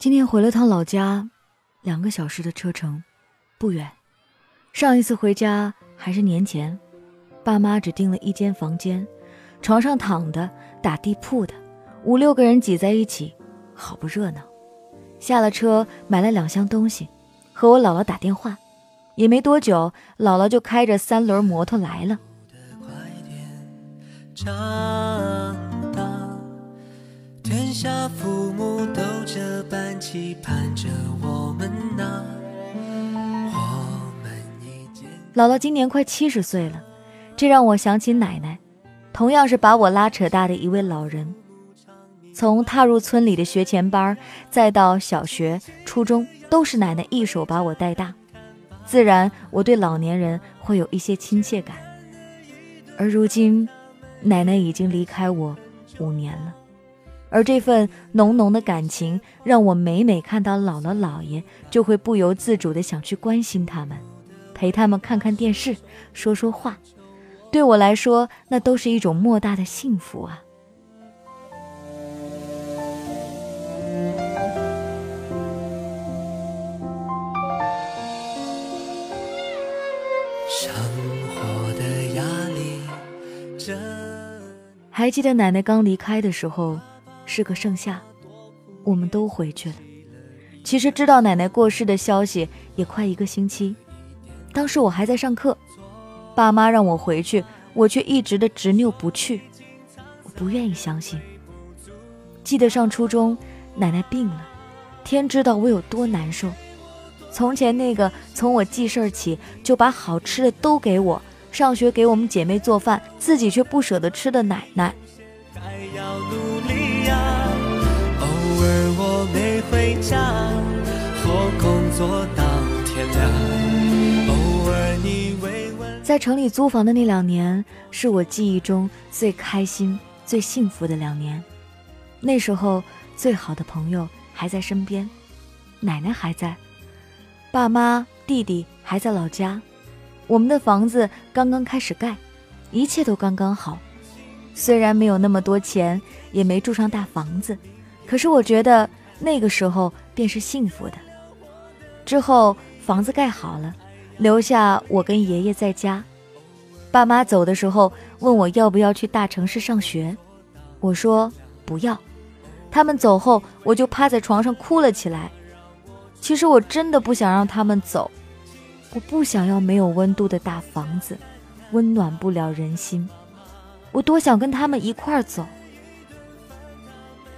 今天回了趟老家，两个小时的车程，不远。上一次回家还是年前，爸妈只订了一间房间，床上躺的，打地铺的，五六个人挤在一起，好不热闹。下了车，买了两箱东西，和我姥姥打电话。也没多久，姥姥就开着三轮摩托来了。期盼着我们呢。我们已经姥姥今年快七十岁了，这让我想起奶奶，同样是把我拉扯大的一位老人。从踏入村里的学前班，再到小学、初中，都是奶奶一手把我带大。自然，我对老年人会有一些亲切感。而如今，奶奶已经离开我五年了，而这份浓浓的感情，让我每每看到姥姥姥爷，就会不由自主的想去关心他们，陪他们看看电视，说说话。对我来说，那都是一种莫大的幸福啊。还记得奶奶刚离开的时候，是个盛夏，我们都回去了。其实知道奶奶过世的消息也快一个星期，当时我还在上课，爸妈让我回去，我却一直的执拗不去，我不愿意相信。记得上初中，奶奶病了，天知道我有多难受。从前那个从我记事儿起就把好吃的都给我。上学给我们姐妹做饭，自己却不舍得吃的奶奶。回家和工作到天亮在城里租房的那两年，是我记忆中最开心、最幸福的两年。那时候，最好的朋友还在身边，奶奶还在，爸妈、弟弟还在老家。我们的房子刚刚开始盖，一切都刚刚好。虽然没有那么多钱，也没住上大房子，可是我觉得那个时候便是幸福的。之后房子盖好了，留下我跟爷爷在家。爸妈走的时候问我要不要去大城市上学，我说不要。他们走后，我就趴在床上哭了起来。其实我真的不想让他们走。我不想要没有温度的大房子，温暖不了人心。我多想跟他们一块儿走。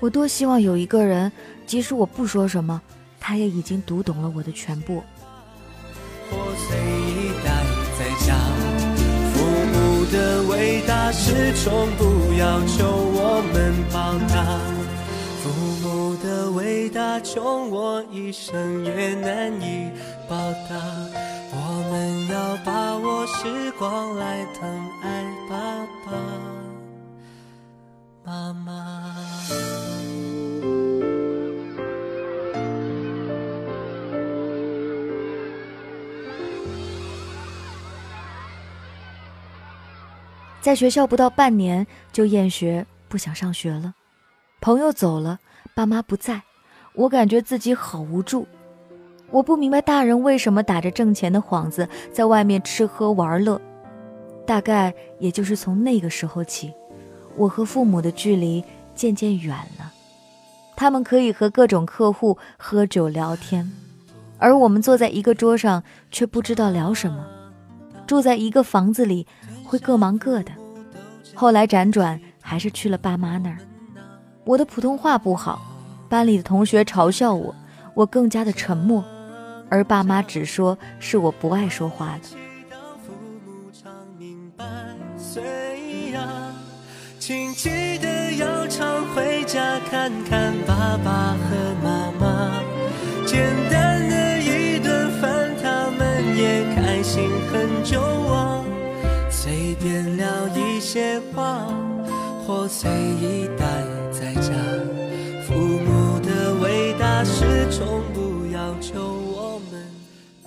我多希望有一个人，即使我不说什么，他也已经读懂了我的全部。父母的伟大始终不要求我们报答，父母的伟大穷我一生也难以报答。我们要把握时光来疼爱爸爸妈妈。在学校不到半年就厌学，不想上学了。朋友走了，爸妈不在，我感觉自己好无助。我不明白大人为什么打着挣钱的幌子在外面吃喝玩乐，大概也就是从那个时候起，我和父母的距离渐渐远了。他们可以和各种客户喝酒聊天，而我们坐在一个桌上却不知道聊什么。住在一个房子里会各忙各的。后来辗转还是去了爸妈那儿。我的普通话不好，班里的同学嘲笑我，我更加的沉默。而爸妈只说是我不爱说话了。请记得要常回家看看爸爸和妈妈，简单的一顿饭，他们也开心很久随意待在家，父母的伟大始终不要求我们。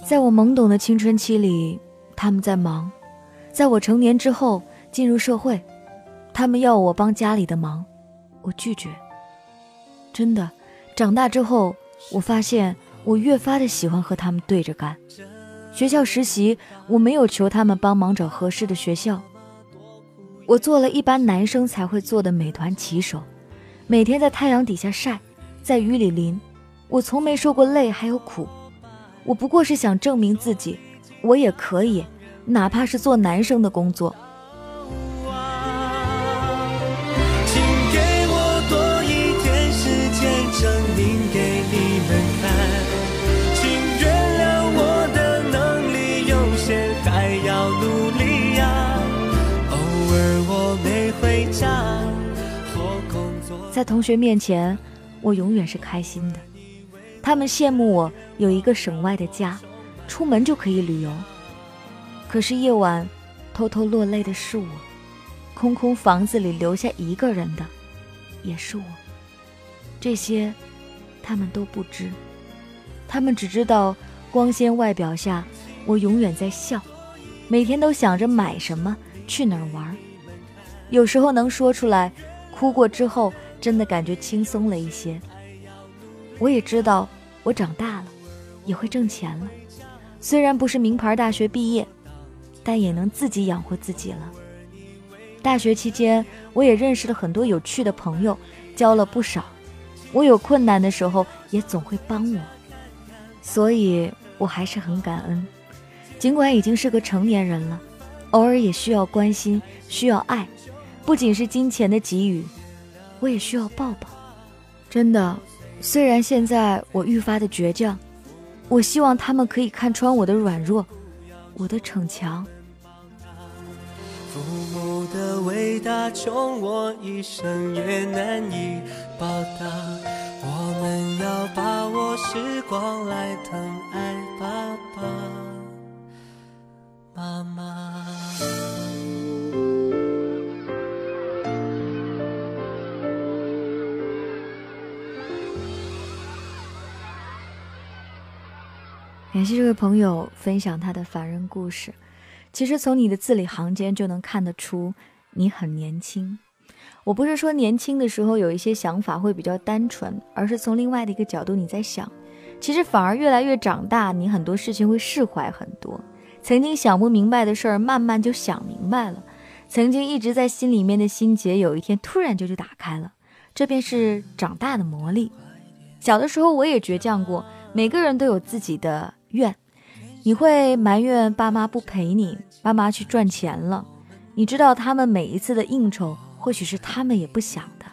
在我懵懂的青春期里，他们在忙；在我成年之后进入社会，他们要我帮家里的忙，我拒绝。真的，长大之后我发现我越发的喜欢和他们对着干。学校实习，我没有求他们帮忙找合适的学校，我做了一般男生才会做的美团骑手，每天在太阳底下晒，在雨里淋，我从没受过累还有苦。我不过是想证明自己，我也可以，哪怕是做男生的工作。在同学面前，我永远是开心的。他们羡慕我有一个省外的家，出门就可以旅游。可是夜晚，偷偷落泪的是我，空空房子里留下一个人的，也是我。这些，他们都不知。他们只知道光鲜外表下，我永远在笑，每天都想着买什么，去哪儿玩。有时候能说出来，哭过之后。真的感觉轻松了一些。我也知道，我长大了，也会挣钱了。虽然不是名牌大学毕业，但也能自己养活自己了。大学期间，我也认识了很多有趣的朋友，交了不少。我有困难的时候，也总会帮我。所以，我还是很感恩。尽管已经是个成年人了，偶尔也需要关心，需要爱，不仅是金钱的给予。我也需要抱抱，真的。虽然现在我愈发的倔强，我希望他们可以看穿我的软弱，我的逞强。父母的伟大，穷我一生也难以报答。我们要把握时光来疼爱爸爸妈妈。感谢这位朋友分享他的凡人故事。其实从你的字里行间就能看得出你很年轻。我不是说年轻的时候有一些想法会比较单纯，而是从另外的一个角度你在想。其实反而越来越长大，你很多事情会释怀很多。曾经想不明白的事儿，慢慢就想明白了。曾经一直在心里面的心结，有一天突然就就打开了。这便是长大的魔力。小的时候我也倔强过，每个人都有自己的。怨，你会埋怨爸妈不陪你，爸妈去赚钱了。你知道他们每一次的应酬，或许是他们也不想的。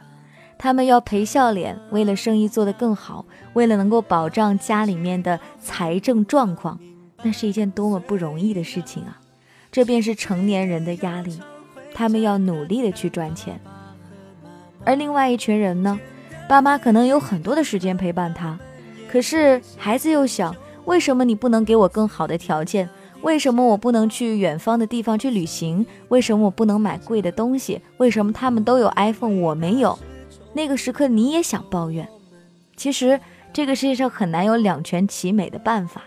他们要赔笑脸，为了生意做得更好，为了能够保障家里面的财政状况，那是一件多么不容易的事情啊！这便是成年人的压力，他们要努力的去赚钱。而另外一群人呢，爸妈可能有很多的时间陪伴他，可是孩子又想。为什么你不能给我更好的条件？为什么我不能去远方的地方去旅行？为什么我不能买贵的东西？为什么他们都有 iPhone，我没有？那个时刻你也想抱怨。其实这个世界上很难有两全其美的办法，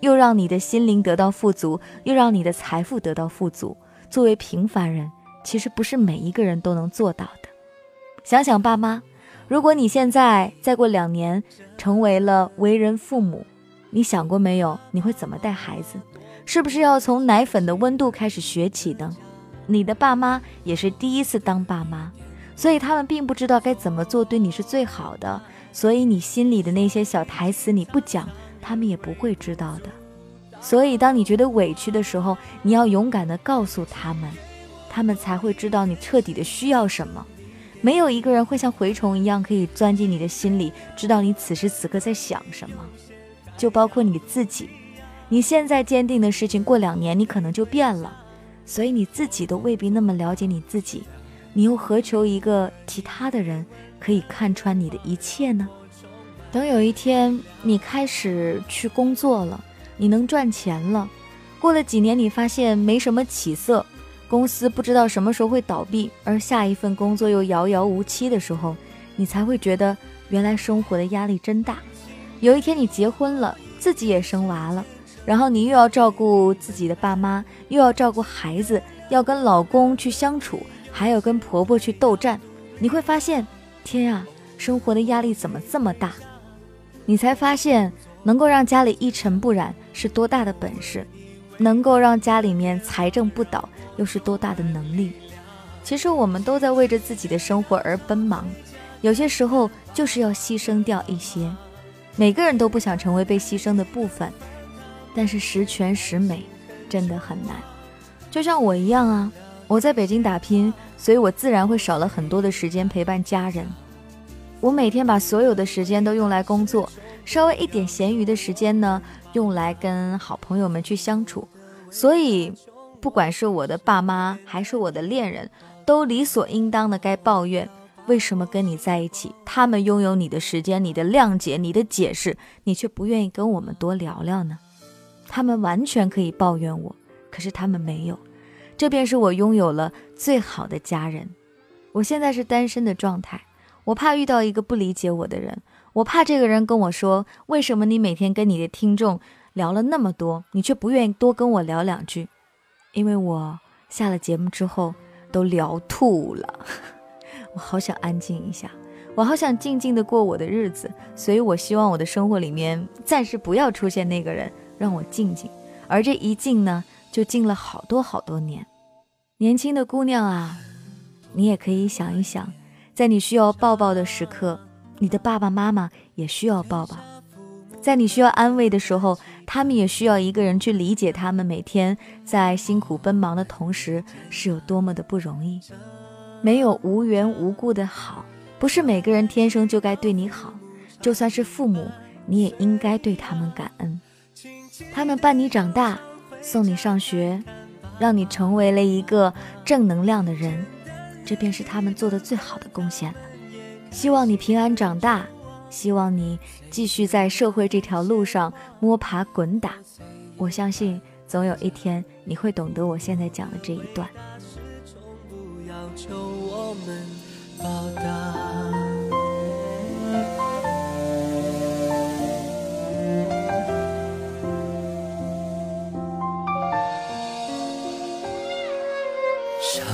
又让你的心灵得到富足，又让你的财富得到富足。作为平凡人，其实不是每一个人都能做到的。想想爸妈，如果你现在再过两年成为了为人父母。你想过没有？你会怎么带孩子？是不是要从奶粉的温度开始学起呢？你的爸妈也是第一次当爸妈，所以他们并不知道该怎么做对你是最好的。所以你心里的那些小台词你不讲，他们也不会知道的。所以当你觉得委屈的时候，你要勇敢地告诉他们，他们才会知道你彻底的需要什么。没有一个人会像蛔虫一样可以钻进你的心里，知道你此时此刻在想什么。就包括你自己，你现在坚定的事情，过两年你可能就变了，所以你自己都未必那么了解你自己，你又何求一个其他的人可以看穿你的一切呢？等有一天你开始去工作了，你能赚钱了，过了几年你发现没什么起色，公司不知道什么时候会倒闭，而下一份工作又遥遥无期的时候，你才会觉得原来生活的压力真大。有一天你结婚了，自己也生娃了，然后你又要照顾自己的爸妈，又要照顾孩子，要跟老公去相处，还要跟婆婆去斗战，你会发现，天啊，生活的压力怎么这么大？你才发现能够让家里一尘不染是多大的本事，能够让家里面财政不倒又是多大的能力。其实我们都在为着自己的生活而奔忙，有些时候就是要牺牲掉一些。每个人都不想成为被牺牲的部分，但是十全十美真的很难。就像我一样啊，我在北京打拼，所以我自然会少了很多的时间陪伴家人。我每天把所有的时间都用来工作，稍微一点闲余的时间呢，用来跟好朋友们去相处。所以，不管是我的爸妈还是我的恋人，都理所应当的该抱怨。为什么跟你在一起，他们拥有你的时间、你的谅解、你的解释，你却不愿意跟我们多聊聊呢？他们完全可以抱怨我，可是他们没有。这便是我拥有了最好的家人。我现在是单身的状态，我怕遇到一个不理解我的人，我怕这个人跟我说：“为什么你每天跟你的听众聊了那么多，你却不愿意多跟我聊两句？”因为我下了节目之后都聊吐了。我好想安静一下，我好想静静的过我的日子，所以我希望我的生活里面暂时不要出现那个人，让我静静。而这一静呢，就静了好多好多年。年轻的姑娘啊，你也可以想一想，在你需要抱抱的时刻，你的爸爸妈妈也需要抱抱；在你需要安慰的时候，他们也需要一个人去理解他们每天在辛苦奔忙的同时是有多么的不容易。没有无缘无故的好，不是每个人天生就该对你好。就算是父母，你也应该对他们感恩。他们伴你长大，送你上学，让你成为了一个正能量的人，这便是他们做的最好的贡献了。希望你平安长大，希望你继续在社会这条路上摸爬滚打。我相信，总有一天你会懂得我现在讲的这一段。求我们报答。生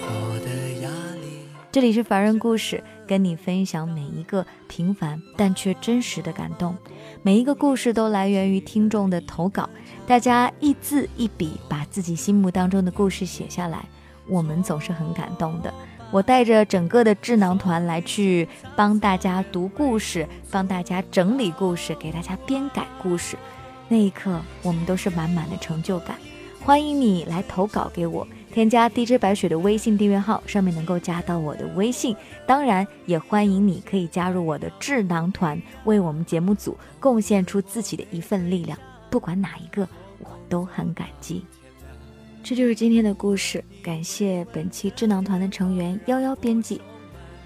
活的压力。这里是凡人故事，跟你分享每一个平凡但却真实的感动。每一个故事都来源于听众的投稿，大家一字一笔把自己心目当中的故事写下来。我们总是很感动的。我带着整个的智囊团来去帮大家读故事，帮大家整理故事，给大家编改故事。那一刻，我们都是满满的成就感。欢迎你来投稿给我，添加 DJ 白雪的微信订阅号，上面能够加到我的微信。当然，也欢迎你可以加入我的智囊团，为我们节目组贡献出自己的一份力量。不管哪一个，我都很感激。这就是今天的故事，感谢本期智囊团的成员幺幺编辑，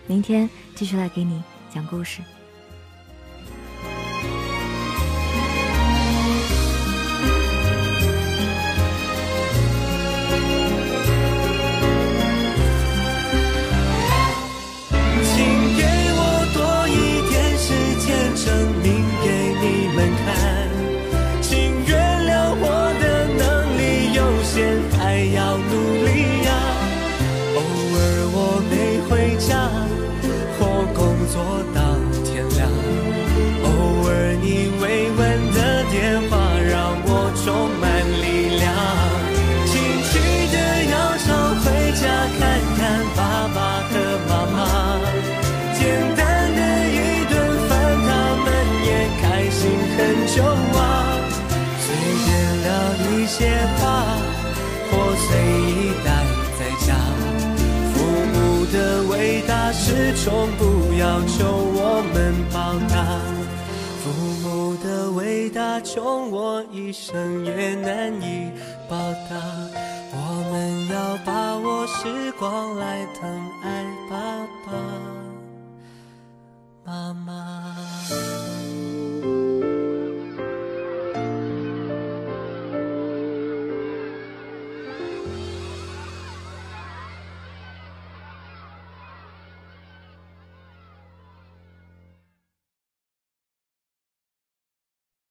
明天继续来给你讲故事。始终不要求我们报答，父母的伟大，穷我一生也难以报答。我们要把握时光来疼爱爸爸妈妈。